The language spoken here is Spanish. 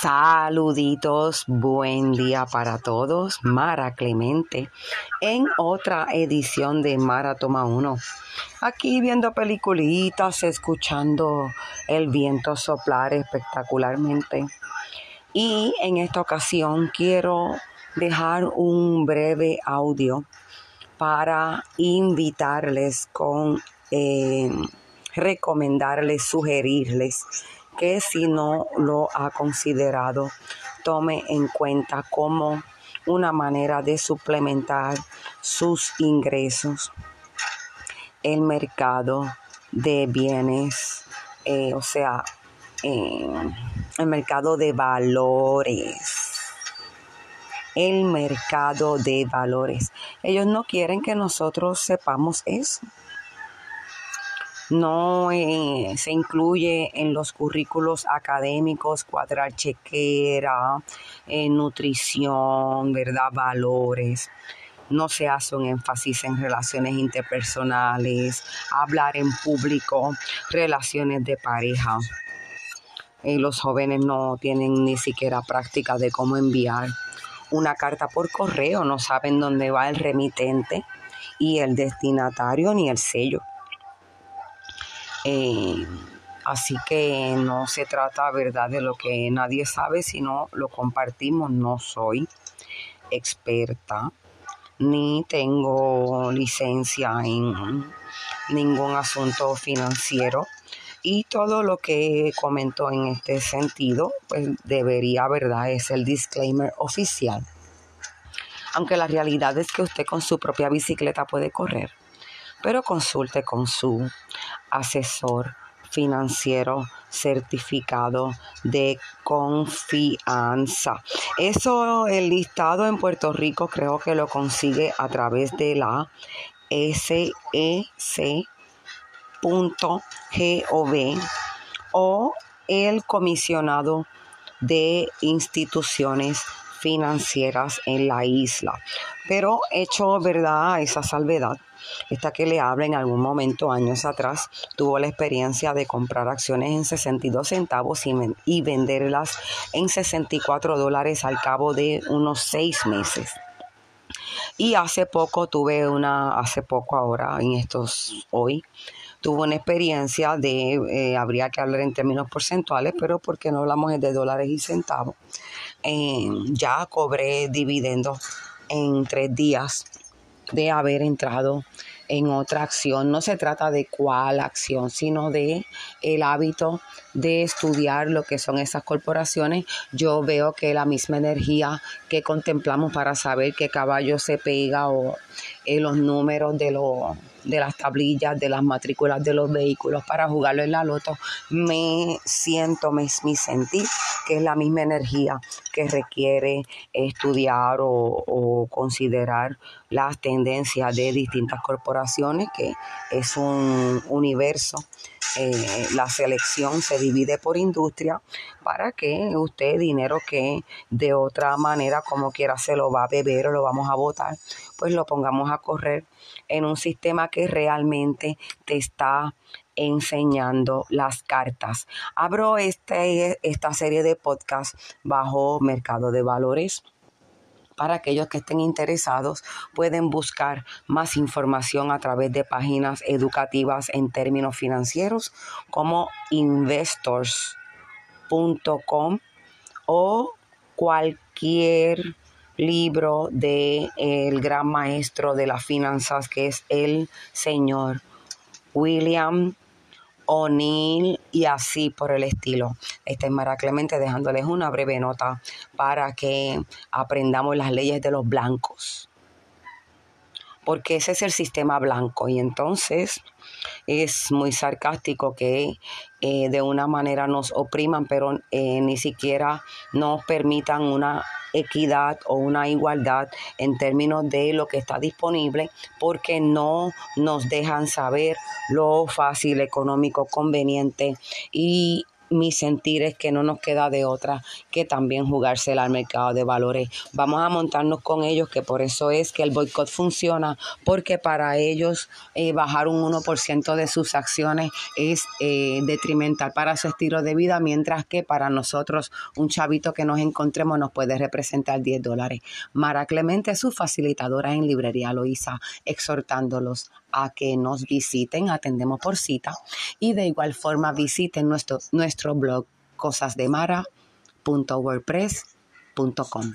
Saluditos, buen día para todos. Mara Clemente en otra edición de Mara Toma 1. Aquí viendo peliculitas, escuchando el viento soplar espectacularmente. Y en esta ocasión quiero dejar un breve audio para invitarles con eh, recomendarles, sugerirles que si no lo ha considerado, tome en cuenta como una manera de suplementar sus ingresos. El mercado de bienes, eh, o sea, eh, el mercado de valores. El mercado de valores. Ellos no quieren que nosotros sepamos eso no eh, se incluye en los currículos académicos cuadrar chequera, eh, nutrición, ¿verdad? Valores. No se hace un énfasis en relaciones interpersonales, hablar en público, relaciones de pareja. Eh, los jóvenes no tienen ni siquiera práctica de cómo enviar una carta por correo, no saben dónde va el remitente y el destinatario ni el sello. Eh, así que no se trata, ¿verdad?, de lo que nadie sabe, sino lo compartimos. No soy experta ni tengo licencia en ningún asunto financiero y todo lo que comento en este sentido pues debería verdad es el disclaimer oficial aunque la realidad es que usted con su propia bicicleta puede correr pero consulte con su asesor financiero certificado de confianza. Eso, el listado en Puerto Rico creo que lo consigue a través de la sec.gov o el comisionado de instituciones financieras en la isla. Pero hecho verdad esa salvedad, esta que le habla en algún momento, años atrás, tuvo la experiencia de comprar acciones en 62 centavos y, venderlas en 64 dólares al cabo de unos seis meses. Y hace poco tuve una, hace poco ahora, en estos hoy, tuve una experiencia de, eh, habría que hablar en términos porcentuales, pero porque no hablamos de dólares y centavos, eh, ya cobré dividendos en tres días de haber entrado en otra acción. No se trata de cuál acción, sino de el hábito de estudiar lo que son esas corporaciones. Yo veo que la misma energía que contemplamos para saber qué caballo se pega o eh, los números de los de las tablillas, de las matrículas de los vehículos para jugarlo en la loto, me siento, me, mi sentir que es la misma energía que requiere estudiar o, considerar las tendencias de distintas corporaciones, que es un universo. Eh, la selección se divide por industria para que usted dinero que de otra manera como quiera se lo va a beber o lo vamos a votar, pues lo pongamos a correr en un sistema que realmente te está enseñando las cartas. Abro este, esta serie de podcasts bajo Mercado de Valores para aquellos que estén interesados pueden buscar más información a través de páginas educativas en términos financieros como investors.com o cualquier libro de el gran maestro de las finanzas que es el señor William O'Neill y así por el estilo. Esta es Mara Clemente dejándoles una breve nota para que aprendamos las leyes de los blancos. Porque ese es el sistema blanco. Y entonces es muy sarcástico que eh, de una manera nos opriman, pero eh, ni siquiera nos permitan una equidad o una igualdad en términos de lo que está disponible porque no nos dejan saber lo fácil, económico, conveniente y mi sentir es que no nos queda de otra que también jugársela al mercado de valores. Vamos a montarnos con ellos, que por eso es que el boicot funciona, porque para ellos eh, bajar un 1% de sus acciones es eh, detrimental para su estilo de vida, mientras que para nosotros un chavito que nos encontremos nos puede representar 10 dólares. Mara Clemente, su facilitadora en Librería Loíza, exhortándolos a que nos visiten, atendemos por cita y de igual forma visiten nuestro, nuestro blog cosasdemara.wordpress.com.